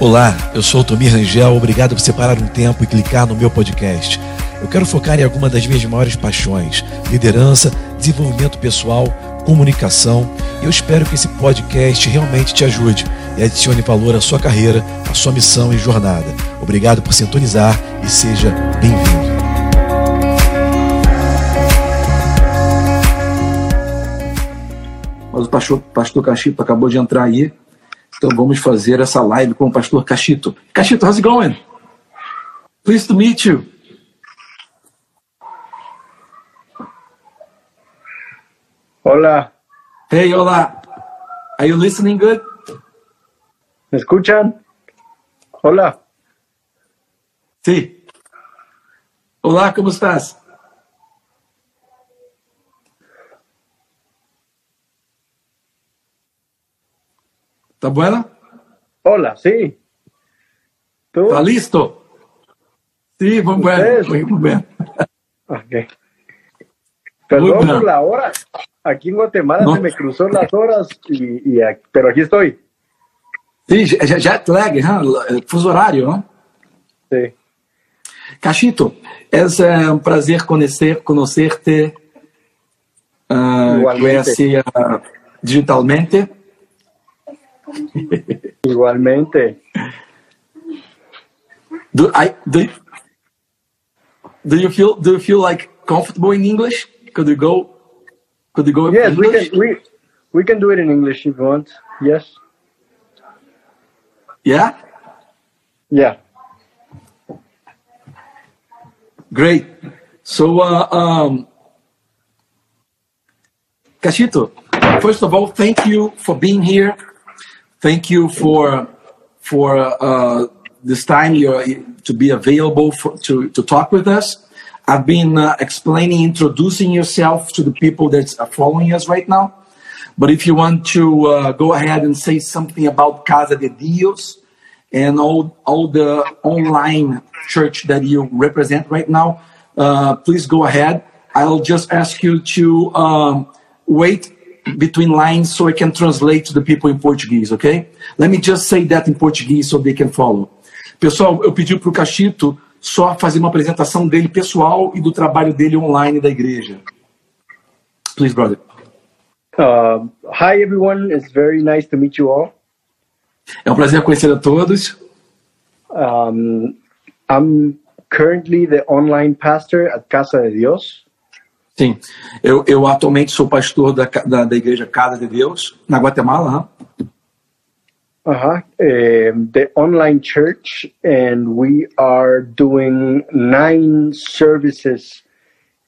Olá, eu sou o Tomir Rangel, obrigado por separar um tempo e clicar no meu podcast. Eu quero focar em alguma das minhas maiores paixões: liderança, desenvolvimento pessoal, comunicação. E eu espero que esse podcast realmente te ajude e adicione valor à sua carreira, à sua missão e jornada. Obrigado por sintonizar e seja bem-vindo. Mas o pastor, pastor acabou de entrar aí. Então vamos fazer essa live com o pastor Cachito. Cachito, how's it going? Pleased to meet you. Hola, Hey, hola. Are you listening good? ¿me escuchan? Hola, Sí. Olá, como estás? Tá buena? hola, sí. ¿Tú? Tá listo? Sí, muy bueno, Ustedes. muy bien. Ok. Perdón Muy por la hora. Aquí en Guatemala No. se me cruzó las horas, y, y aquí- pero aquí estoy. Sí, jet lag, hein? fuso horário, né? Sí. Cachito, é um prazer conhecer, conhecer-te, uh, Igualmente. conhece uh, digitalmente. Igualmente. Do, I, do, do you feel do you feel like comfortable in English? Could you go? Could you go in Yes, we can we we can do it in English if you want. Yes. Yeah, Yeah. great. So, uh, um, Cachito, first of all, thank you for being here. Thank you for for uh, this time you're, to be available for, to to talk with us. I've been uh, explaining, introducing yourself to the people that are following us right now. But if you want to uh, go ahead and say something about Casa de Dios and all, all the online church that you represent right now, uh, please go ahead. I'll just ask you to um, wait between lines so I can translate to the people in Portuguese, okay? Let me just say that in Portuguese so they can follow. Pessoal, eu pedi para o Cachito só fazer uma apresentação dele pessoal e do trabalho dele online da igreja. Please, brother. Uh, hi everyone. It's very nice to meet you all. É um prazer conhecer a todos. Um, I'm currently the online pastor at Casa de Dios. Sim, eu, eu atualmente sou pastor da, da, da igreja Casa de Deus, na Guatemala. hã? Uh-huh. Um, the online church, and we are doing nine services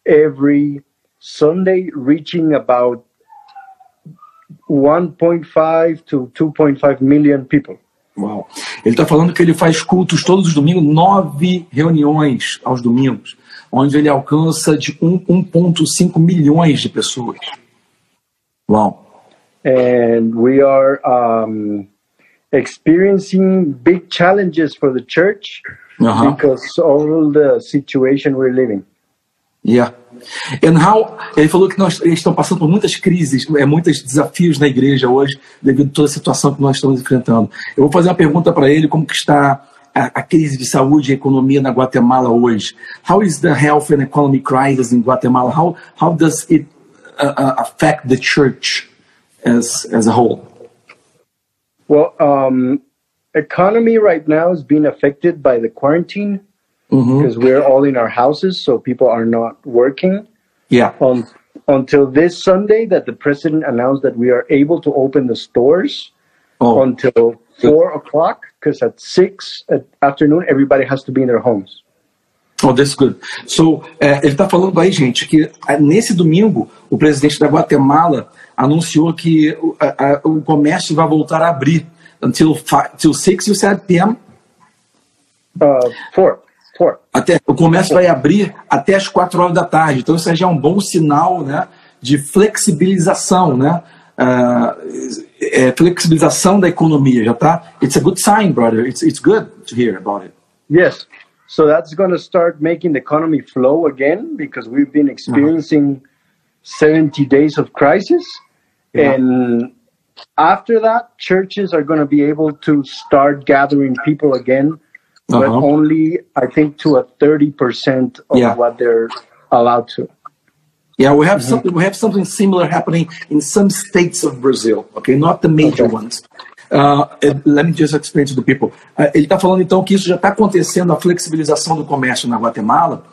every Sunday, reaching about 1.5 to 2.5 million people. Uau. Ele está falando que ele faz cultos todos os domingos, nove reuniões aos domingos, onde ele alcança de um- 1,5 milhões de pessoas. Uau. And we are um, experiencing big challenges for the church Aham. because all the situation we're living. Yeah. And how, ele falou que nós estão passando por muitas crises, é, muitos desafios na igreja hoje, devido a toda a situação que nós estamos enfrentando. Eu vou fazer uma pergunta para ele, como que está a, a crise de saúde e economia na Guatemala hoje? How is the health and economy crisis in Guatemala? How, how does it uh, uh, affect the church as, as a whole? Well, um, economy right now is being affected by the quarantine Uhum. because we're all in our houses, so people are not working. Yeah. Um, until this Sunday, that the president announced that we are able to open the stores Oh, until four o'clock, because at six at afternoon everybody has to be in their homes. Oh, that's good. So, é, ele está falando aí, gente, que é, nesse domingo o presidente da Guatemala anunciou que o, a- o comércio vai voltar a abrir until, fi- till 6 you said p.m. Uh, four. Até, o comércio vai abrir até as 4 horas da tarde. Então, isso já é um bom sinal né, de flexibilização, né? Ah, é, flexibilização da economia, já tá? It's a good sign, brother. It's, it's good to hear about it. Yes. So that's going to start making the economy flow again because we've been experiencing 70 days of crisis. Yeah. And after that, churches are going to be able to start gathering people again, but Uh-huh. only I think to a thirty percent of Yeah. what they're allowed to. Yeah, we have something. We have something similar happening in some states of Brazil. Okay, not the major Okay. ones. Uh, let me just explain to the people. Uh, ele está falando então que isso já está acontecendo a flexibilização do comércio na Guatemala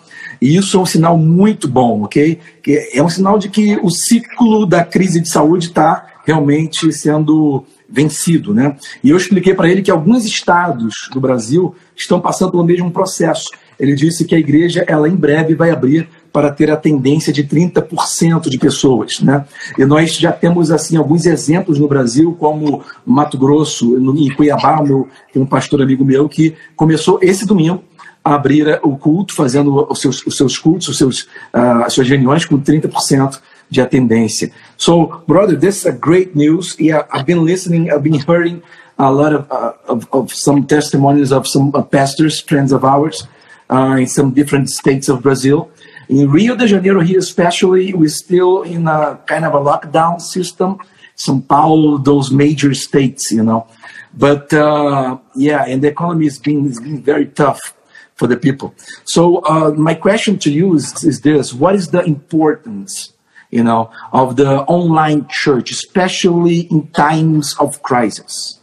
e isso é um sinal muito bom, ok? Que é um sinal de que o ciclo da crise de saúde está realmente sendo vencido, né? E eu expliquei para ele que alguns estados do Brasil estão passando pelo mesmo processo. Ele disse que a igreja, ela em breve vai abrir para ter a tendência de 30% de pessoas, né? E nós já temos assim alguns exemplos no Brasil, como Mato Grosso, em Cuiabá, meu, tem um pastor amigo meu que começou esse domingo a abrir o culto, fazendo os seus, os seus cultos, os seus, uh, as suas reuniões com 30% de. So, brother, this is a great news. Yeah, I've been listening, I've been hearing a lot of, uh, of, of some testimonies of some uh, pastors, friends of ours, uh, in some different states of Brazil. In Rio de Janeiro here especially, we're still in a kind of a lockdown system. São Paulo, those major states, you know. But uh, yeah, and the economy is being, is being very tough for the people. So uh, my question to you is, is this: What is the importance, you know, of the online church, especially in times of crisis?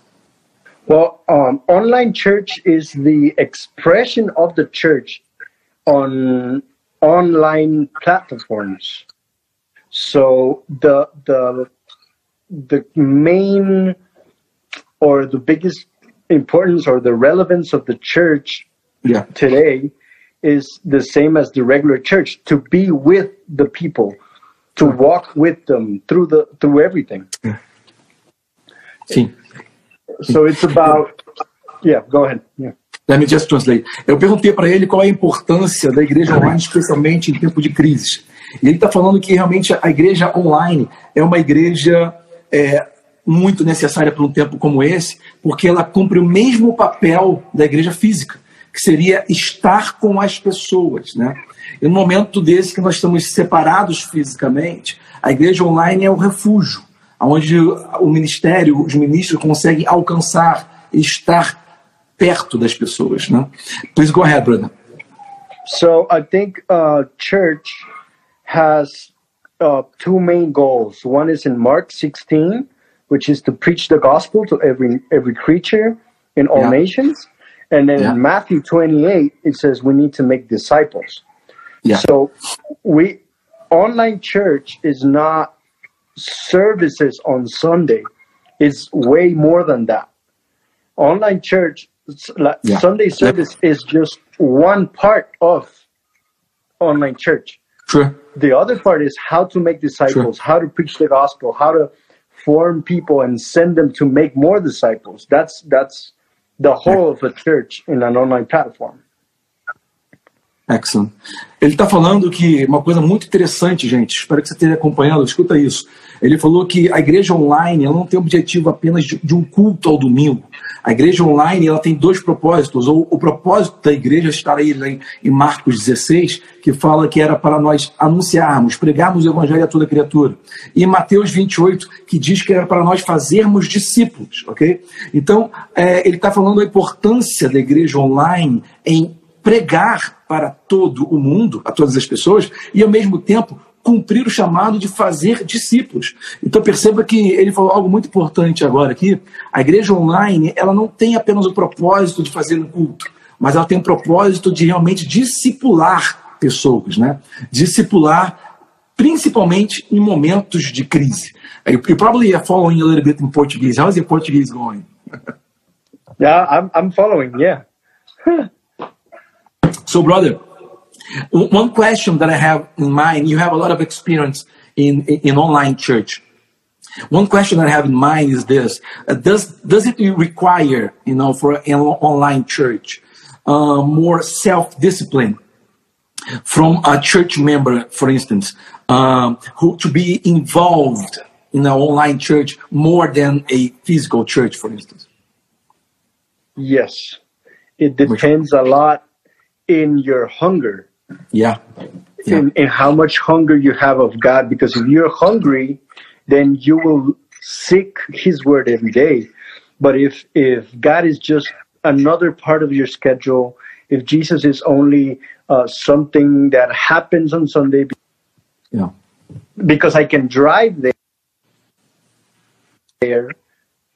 Well, um, online church is the expression of the church on online platforms. So the the the main or the biggest importance or the relevance of the church Yeah, today is the same as the regular church to be with the people to walk with them through the through everything sim. so it's about yeah go ahead yeah Let me just translate. Eu perguntei para ele qual é a importância da igreja online, especialmente em tempo de crises. E ele está falando que realmente a igreja online é uma igreja é, muito necessária para um tempo como esse, porque ela cumpre o mesmo papel da igreja física, que seria estar com as pessoas, né? E no momento desse que nós estamos separados fisicamente, a igreja online é o refúgio, onde o ministério, os ministros conseguem alcançar e estar perto das pessoas, né? Please go ahead, brother. So I think uh, church has uh, two main goals. One is in Mark 16, which is to preach the gospel to every every creature in all Yeah. nations, and then Yeah. in Matthew 28 it says we need to make disciples. Yeah. So we online church is not services on Sunday. It's way more than that. Online church like Yeah. Sunday service is just one part of online church. Sure. The other part is how to make disciples, how to preach the gospel, how to form people and send them to make more disciples. That's that's the whole of a church in an online platform. Excellent. Ele está falando que uma coisa muito interessante, gente. Espero que você esteja acompanhando. Escuta isso. Ele falou que a igreja online ela não tem objetivo apenas de, de um culto ao domingo. A igreja online ela tem dois propósitos. O, o propósito da igreja está aí né, em Marcos 16, que fala que era para nós anunciarmos, pregarmos o evangelho a toda criatura. E em Mateus 28, que diz que era para nós fazermos discípulos, ok? Então, é, ele está falando da importância da igreja online em pregar para todo o mundo, a todas as pessoas, e ao mesmo tempo cumprir o chamado de fazer discípulos. Então perceba que ele falou algo muito importante agora aqui. A igreja online, ela não tem apenas o propósito de fazer um culto, mas ela tem o propósito de realmente discipular pessoas, né? Discipular principalmente em momentos de crise. You you probably are following a little bit in Portuguese. How's your Portuguese going? Yeah, I'm I'm following. Yeah. So, brother, one question that I have in mind, you have a lot of experience in, in, in online church. One question that I have in mind is this: uh, Does does it require, you know, for an online church, uh, more self discipline from a church member, for instance, um, who to be involved in an online church more than a physical church, for instance? Yes. It depends a lot in your hunger, Yeah, yeah, in, in how much hunger you have of God. Because if you're hungry, then you will seek His Word every day. But if if God is just another part of your schedule, if Jesus is only uh, something that happens on Sunday Yeah. because I can drive there, there,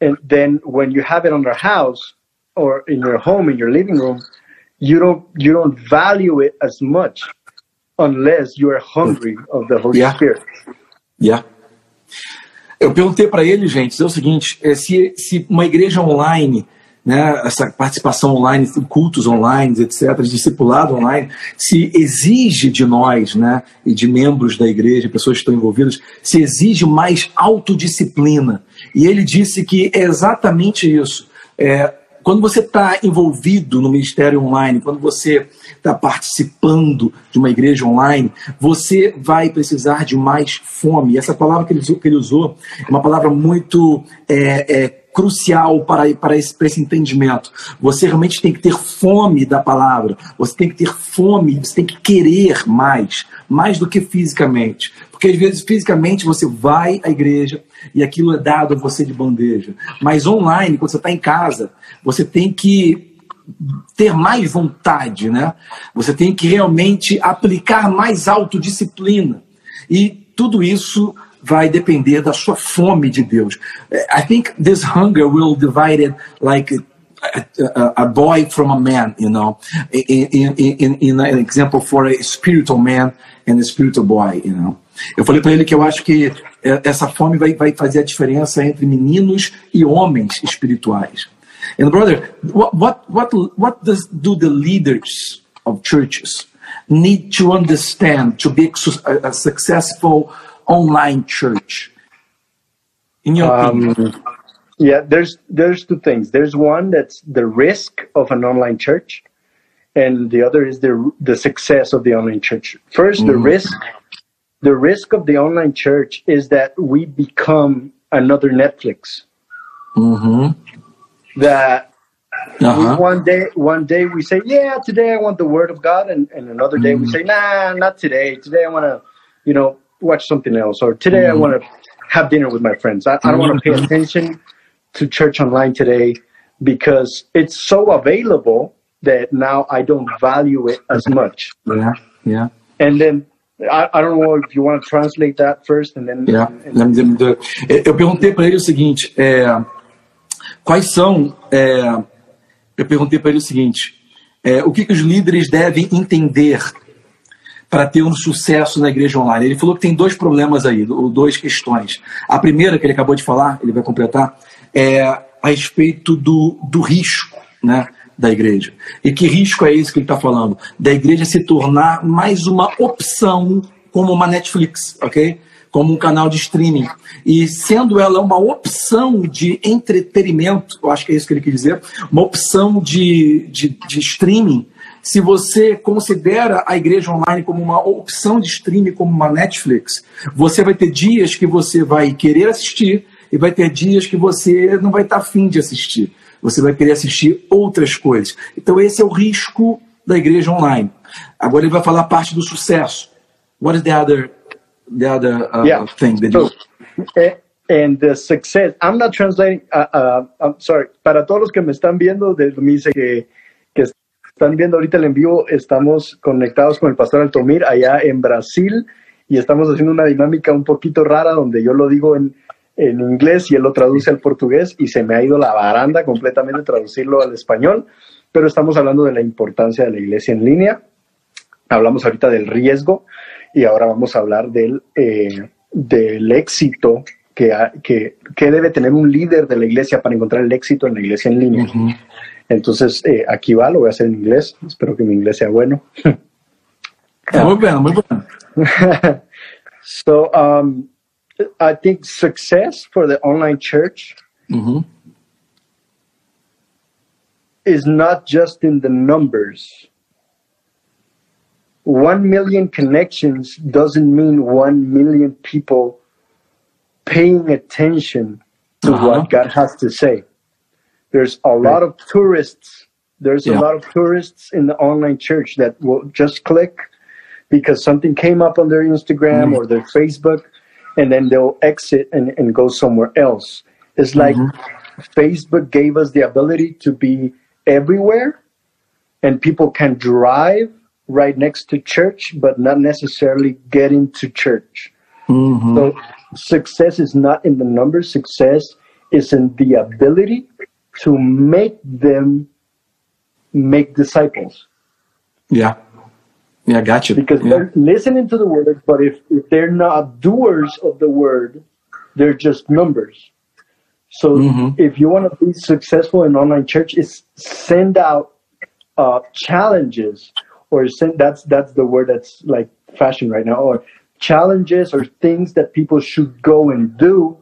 and then when you have it on your house or in your home in your living room, you don't you don't value it as much unless you are hungry of the Holy Yeah. Spirit. Yeah. Eu perguntei para ele, gente, é o seguinte: é, se, se uma igreja online, né, essa participação online, cultos online, etc., discipulado online, se exige de nós, né, e de membros da igreja, pessoas que estão envolvidas, se exige mais autodisciplina. E ele disse que é exatamente isso. É, quando você está envolvido no ministério online, quando você está participando de uma igreja online, você vai precisar de mais fome. Essa palavra que ele usou, que ele usou é uma palavra muito é, é, crucial para, para, esse, para esse entendimento. Você realmente tem que ter fome da palavra, você tem que ter fome, você tem que querer mais, mais do que fisicamente. Porque às vezes fisicamente você vai à igreja e aquilo é dado a você de bandeja. Mas online, quando você está em casa, você tem que ter mais vontade, né? Você tem que realmente aplicar mais autodisciplina. E tudo isso vai depender da sua fome de Deus. I think this hunger will divide it like a boy from a man, you know, in, in, in, in an example for a spiritual man and a spiritual boy, you know. Eu falei para ele que eu acho que essa fome vai, vai fazer a diferença entre meninos e homens espirituais. And brother, what what what what does do the leaders of churches need to understand to be a, a successful online church? In your Um, opinion, yeah, there's there's two things. There's one that's the risk of an online church, and the other is the the success of the online church. First, the risk the risk of the online church is that we become another Netflix. Mhm. That Uh-huh. one day one day we say, Yeah, today I want the word of God and, and another day we say, Nah, not today. Today I wanna, you know, watch something else or today I wanna have dinner with my friends. I, I don't wanna pay attention to church online today because it's so available that now I don't value it as much. Yeah, yeah. And then I, I don't know if you want to translate that first and then Yeah. and- Let me- let me do it. É, Eu perguntei para ele o seguinte: é, quais são. é, eu perguntei para ele o seguinte: é, o que, que os líderes devem entender para ter um sucesso na igreja online? Ele falou que tem dois problemas aí, ou duas questões. A primeira, que ele acabou de falar, ele vai completar, é a respeito do, do risco, né? Da igreja. E que risco é esse que ele está falando? Da igreja se tornar mais uma opção como uma Netflix, ok? Como um canal de streaming. E sendo ela uma opção de entretenimento, eu acho que é isso que ele quer dizer, uma opção de, de, de streaming, se você considera a igreja online como uma opção de streaming, como uma Netflix, você vai ter dias que você vai querer assistir e vai ter dias que você não vai estar afim de assistir. Você vai querer assistir outras coisas. Então, esse é o risco da igreja online. Agora ele vai falar parte do sucesso. What is the other, the other uh, Yeah. thing that So, you... eh, and the success, I'm not translating, uh, uh, I'm sorry, para todos los que me están viendo, de, me dice que, que están viendo ahorita el envío, estamos conectados con el pastor Altomir allá en Brasil y estamos haciendo una dinámica un poquito rara donde yo lo digo en, en inglés y él lo traduce al portugués y se me ha ido la baranda completamente traducirlo al español, pero estamos hablando de la importancia de la iglesia en línea, hablamos ahorita del riesgo y ahora vamos a hablar del, eh, del éxito que, ha- que, que debe tener un líder de la iglesia para encontrar el éxito en la iglesia en línea. Entonces, eh, aquí va, lo voy a hacer en inglés, espero que mi inglés sea bueno. Muy bueno, muy bueno. so, um, I think success for the online church Uhum. is not just in the numbers. One million connections doesn't mean one million people paying attention to Uh-huh. what God has to say. There's a lot of tourists. There's Yeah. a lot of tourists in the online church that will just click because something came up on their Instagram Mhm. or their Facebook and then they'll exit and, and go somewhere else. It's like mm-hmm. Facebook gave us the ability to be everywhere, and people can drive right next to church, but not necessarily get into church. Mm-hmm. So success is not in the numbers, success is in the ability to make them make disciples. Yeah. Yeah, gotcha. because yeah. they're listening to the word, but if, if they're not doers of the word, they're just numbers. So Mhm. if you want to be successful in online church, is send out uh, challenges, or send that's that's the word that's like fashion right now, or challenges or things that people should go and do,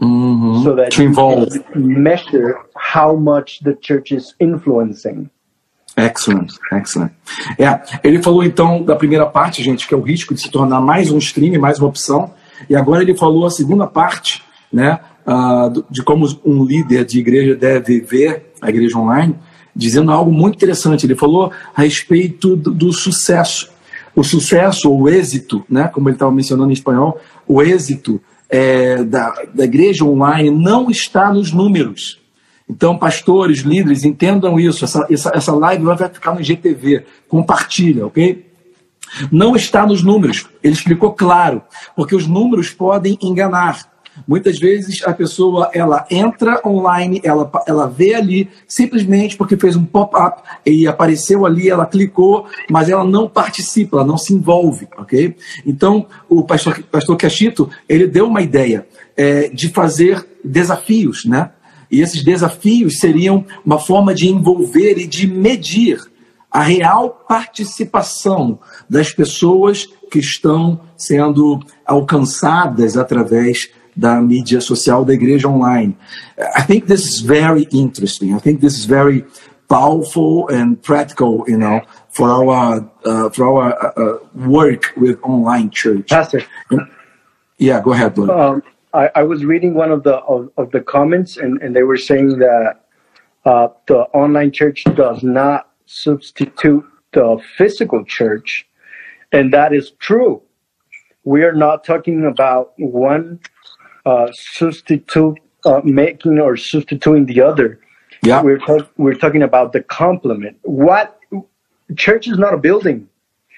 Mhm. so that to you can measure how much the church is influencing. Excellent, excellent. É, ele falou então da primeira parte, gente, que é o risco de se tornar mais um stream, mais uma opção. E agora ele falou a segunda parte, né, do- de como um líder de igreja deve ver a igreja online, dizendo algo muito interessante. Ele falou a respeito do, do sucesso. O sucesso, ou êxito, né, como ele estava mencionando em espanhol, o êxito é, da, da igreja online não está nos números. Então, pastores, líderes, entendam isso. Essa, essa, essa live vai ficar no IGTV. Compartilha, ok? Não está nos números. Ele explicou claro, porque os números podem enganar. Muitas vezes a pessoa ela entra online, ela, ela vê ali simplesmente porque fez um pop-up e apareceu ali, ela clicou, mas ela não participa, ela não se envolve, ok? Então o pastor, pastor Cachito ele deu uma ideia é, de fazer desafios, né? E esses desafios seriam uma forma de envolver e de medir a real participação das pessoas que estão sendo alcançadas através da mídia social da igreja online. I think this is very interesting. I think this is very powerful and practical, you know, for our uh, for our uh, uh, work with online church. Pastor, Yeah, go ahead, um, I, I was reading one of the of, of the comments, and, and they were saying that uh, the online church does not substitute the physical church, and that is true. We are not talking about one uh, substitute uh, making or substituting the other. Yeah. We're talk- we're talking about the complement. What church is not a building.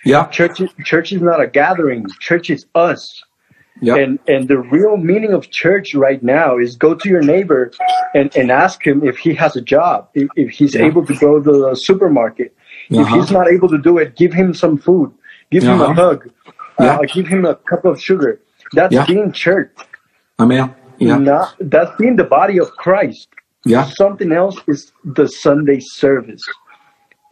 Yeah, Church is, church is not a gathering. Church is us. Yeah, And and the real meaning of church right now is go to your neighbor and, and ask him if he has a job, if, if he's Yeah. able to go to the supermarket. If Uh-huh. he's not able to do it, give him some food, give him a Uh-huh. hug, Yeah. uh, give him a cup of sugar. That's Yeah. being church. amen. Yeah, Not that's being the body of Christ. yeah, Something else is the Sunday service,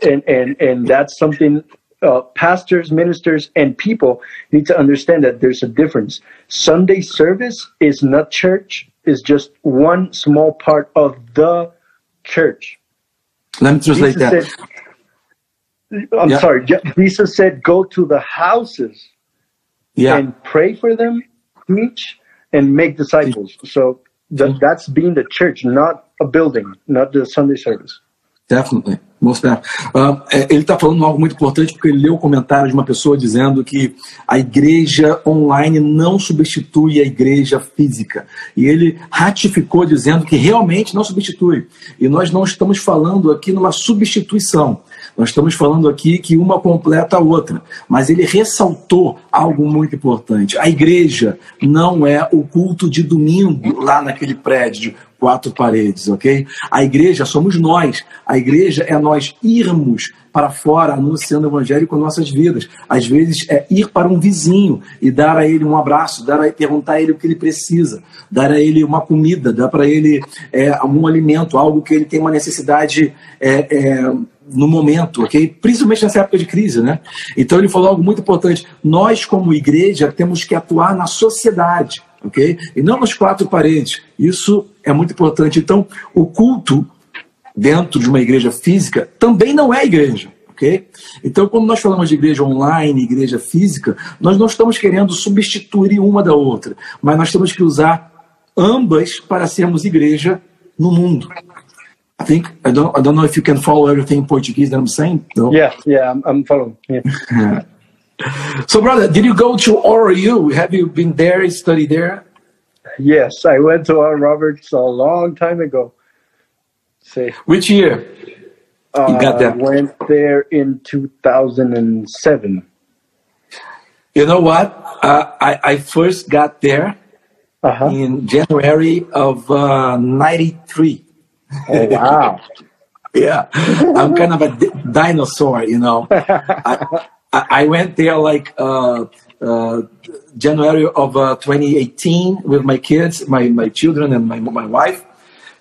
and and and that's something uh, pastors, ministers, and people need to understand that there's a difference. Sunday service is not church; is just one small part of the church. Let me translate Jesus that. said, "I'm Yeah. sorry." Je- Jesus said, "Go to the houses Yeah. and pray for them, teach, and make disciples." So th- that's being the church, not a building, not the Sunday service. Definitely. Most é, ele está falando algo muito importante porque ele leu o comentário de uma pessoa dizendo que a igreja online não substitui a igreja física. E ele ratificou dizendo que realmente não substitui. E nós não estamos falando aqui numa substituição. Nós estamos falando aqui que uma completa a outra. Mas ele ressaltou algo muito importante. A igreja não é o culto de domingo lá naquele prédio quatro paredes, ok? A igreja somos nós. A igreja é nós irmos para fora anunciando o evangelho com nossas vidas. Às vezes é ir para um vizinho e dar a ele um abraço, dar a, perguntar a ele o que ele precisa, dar a ele uma comida, dar para ele é, um alimento, algo que ele tem uma necessidade é, é, no momento, ok? Principalmente nessa época de crise, né? Então ele falou algo muito importante. Nós, como igreja, temos que atuar na sociedade, ok? E não nas quatro paredes. Isso é muito importante. Então, o culto dentro de uma igreja física também não é igreja. ok? Então, quando nós falamos de igreja online, igreja física, nós não estamos querendo substituir uma da outra, mas nós temos que usar ambas para sermos igreja no mundo. I think I don't I don't know if you can follow everything in Portuguese that I'm saying. No? Yeah, yeah, I'm, I'm following. Yeah. So, brother, did you go to ORU? Have you been there, study there? Yes, I went to our Roberts a long time ago. Say, Which year? uh, got there. went there in 2007. You know what? Uh, I, I first got there Uh-huh. in January of uh, 93. Oh, wow. Yeah, I'm kind of a dinosaur, you know. I, I I went there like uh, uh, January of uh, 2018 with my kids, my, my children, and my, my wife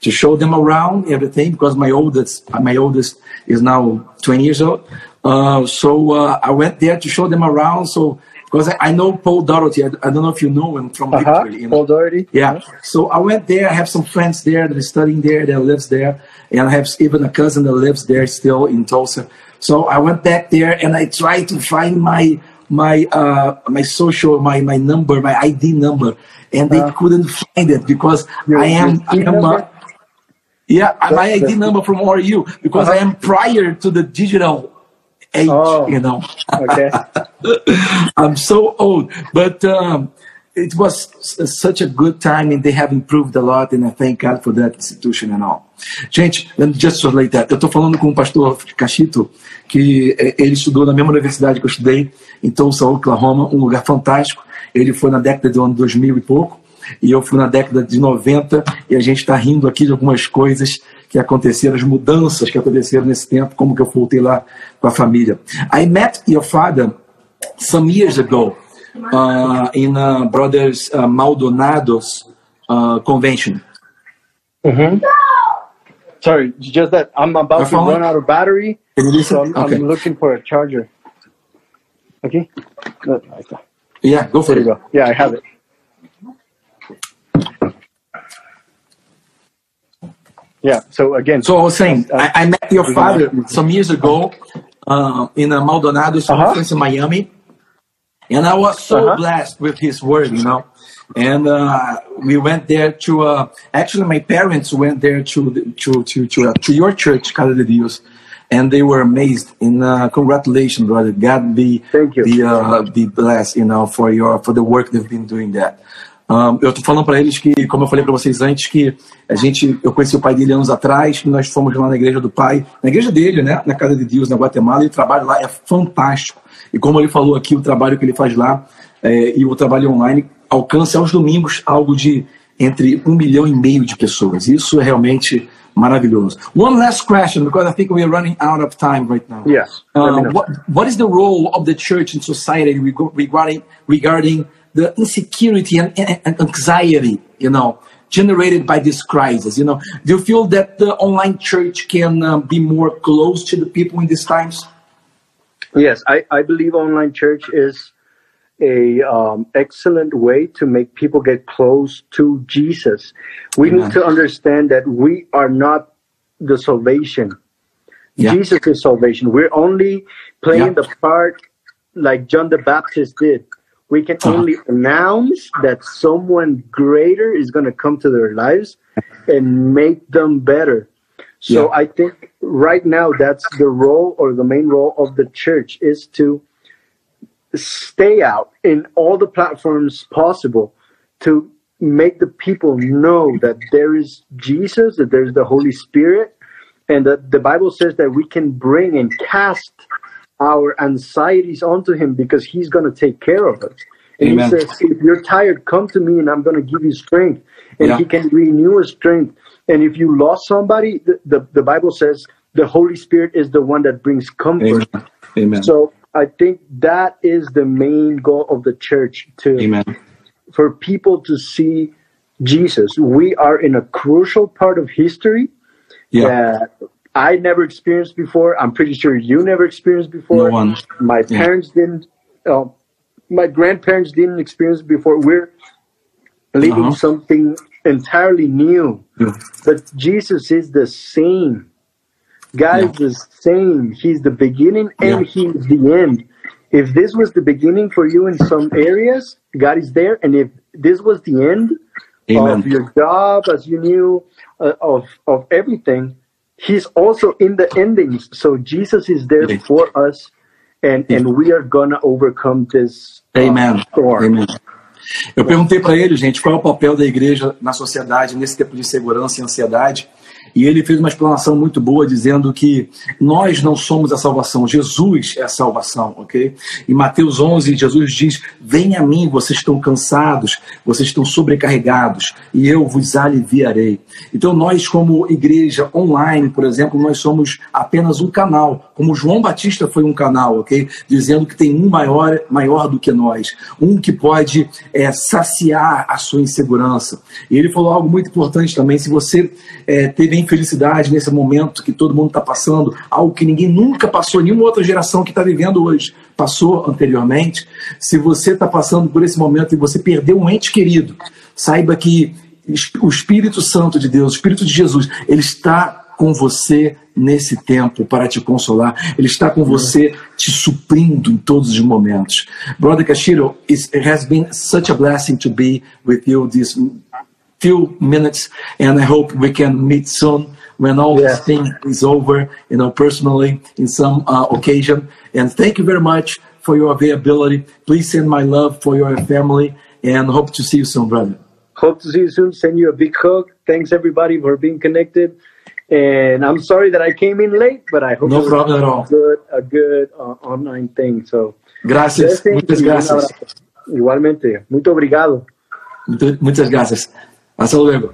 to show them around everything because my oldest my oldest is now 20 years old. Uh, so uh, I went there to show them around. So because I, I know Paul Dorothy, I, I don't know if you know him from Uh-huh. Victory. You know? Paul Doherty? Yeah. So I went there. I have some friends there that are studying there, that lives there. And I have even a cousin that lives there still in Tulsa. So I went back there and I tried to find my my uh my social my my number my ID number and they couldn't find it because I am I am. uh, yeah my ID that's- number from RU because I am prior to the digital age Oh. you know Okay. I'm so old, but um, it was such a good time and they have improved a lot and I thank God for that institution and all. Gente, let me just relate that. Eu estou falando com o pastor Cachito, que eh, ele estudou na mesma universidade que eu estudei, em Tulsa, Oklahoma, um lugar fantástico. Ele foi na década do ano 2000 e pouco, e eu fui na década de 90, e a gente está rindo aqui de algumas coisas que aconteceram, as mudanças que aconteceram nesse tempo, como que eu voltei lá com a família. I met your father some years ago in uh, Brothers uh, Maldonado's uh, convention. Mm-hmm. Sorry, just that I'm about to run out of battery, so I'm, Okay. I'm looking for a charger. Okay? No, ahí está. Yeah, go for There it. you go. Yeah, I have it. Yeah, so again, So I was saying, I, I met your father some years ago uh, in a Maldonado's Uh-huh. conference in Miami, and I was so Uh-huh. blessed with his word, you know. And uh, we went there to. Uh, actually, my parents went there to to to to, uh, to your church, Casa de Dios, and they were amazed. And uh, congratulations, brother. God be Thank you. be uh, be blessed, you know, for your for the work they've been doing that. Um, eu tô falando para eles que, como eu falei para vocês antes, que a gente, eu conheci o pai dele anos atrás, nós fomos lá na igreja do pai, na igreja dele, né, na casa de Deus, na Guatemala, e o trabalho lá é fantástico. E como ele falou aqui, o trabalho que ele faz lá é, e o trabalho online alcança aos domingos algo de entre um milhão e meio de pessoas. Isso é realmente maravilhoso. One last question, because I think we are running out of time right now. Yes, Uh, what, what is the role of the church in society reg- regarding regarding the insecurity and, and and anxiety, you know, generated by this crisis? You know, do you feel that the online church can uh, be more close to the people in these times? Yes, I, I believe online church is a um, excellent way to make people get close to Jesus. We Amen. need to understand that we are not the salvation. Yeah. Jesus is salvation. We're only playing Yeah. the part like John the Baptist did. We can Uh-huh. only announce that someone greater is going to come to their lives and make them better. So Yeah. I think right now that's the role or the main role of the church is to stay out in all the platforms possible to make the people know that there is Jesus, that there's the Holy Spirit, and that the Bible says that we can bring and cast our anxieties onto Him because He's going to take care of us. And Amen. He says, if you're tired, come to me and I'm going to give you strength. And Yeah. He can renew your strength. And if you lost somebody, the, the, the Bible says the Holy Spirit is the one that brings comfort. Amen. Amen. So I think that is the main goal of the church to Amen. for people to see Jesus. We are in a crucial part of history Yeah. that I never experienced before. I'm pretty sure you never experienced before. No one. My Yeah. parents didn't. Uh, my grandparents didn't experience before. We're living Uh-huh. something entirely new. Yeah. But Jesus is the same. God Yeah. is the same. He's the beginning and Yeah. He's the end. If this was the beginning for you in some areas, God is there. And if this was the end Amen. of your job, as you knew, uh, of of everything, He's also in the endings. So Jesus is there for us, and and we are gonna overcome this uh, Amen. storm. Amen. Eu perguntei para ele, gente, qual é o papel da igreja na sociedade nesse tempo de insegurança e ansiedade. E ele fez uma explanação muito boa dizendo que nós não somos a salvação, Jesus é a salvação, ok? Em Mateus 11, Jesus diz: Venha a mim, vocês estão cansados, vocês estão sobrecarregados, e eu vos aliviarei. Então, nós, como igreja online, por exemplo, nós somos apenas um canal, como João Batista foi um canal, ok? Dizendo que tem um maior, maior do que nós, um que pode é, saciar a sua insegurança. E ele falou algo muito importante também: se você é, teve infelicidade nesse momento que todo mundo está passando, algo que ninguém nunca passou, nenhuma outra geração que está vivendo hoje passou anteriormente. Se você está passando por esse momento e você perdeu um ente querido, saiba que o Espírito Santo de Deus, o Espírito de Jesus, ele está com você nesse tempo para te consolar. Ele está com você te suprindo em todos os momentos. Brother Kashiro, it has been such a blessing to be with you this few minutes, and I hope we can meet soon when all Yeah. this thing is over, you know, personally in some uh, occasion. And thank you very much for your availability. Please send my love for your family, and hope to see you soon, brother. Hope to see you soon. Send you a big hug. Thanks everybody for being connected. And I'm sorry that I came in late, but I hope No problem at all. a good, a good uh, online thing. So, Gracias, muchas gracias. Igualmente. Muito obrigado. Muchas gracias. 遊べば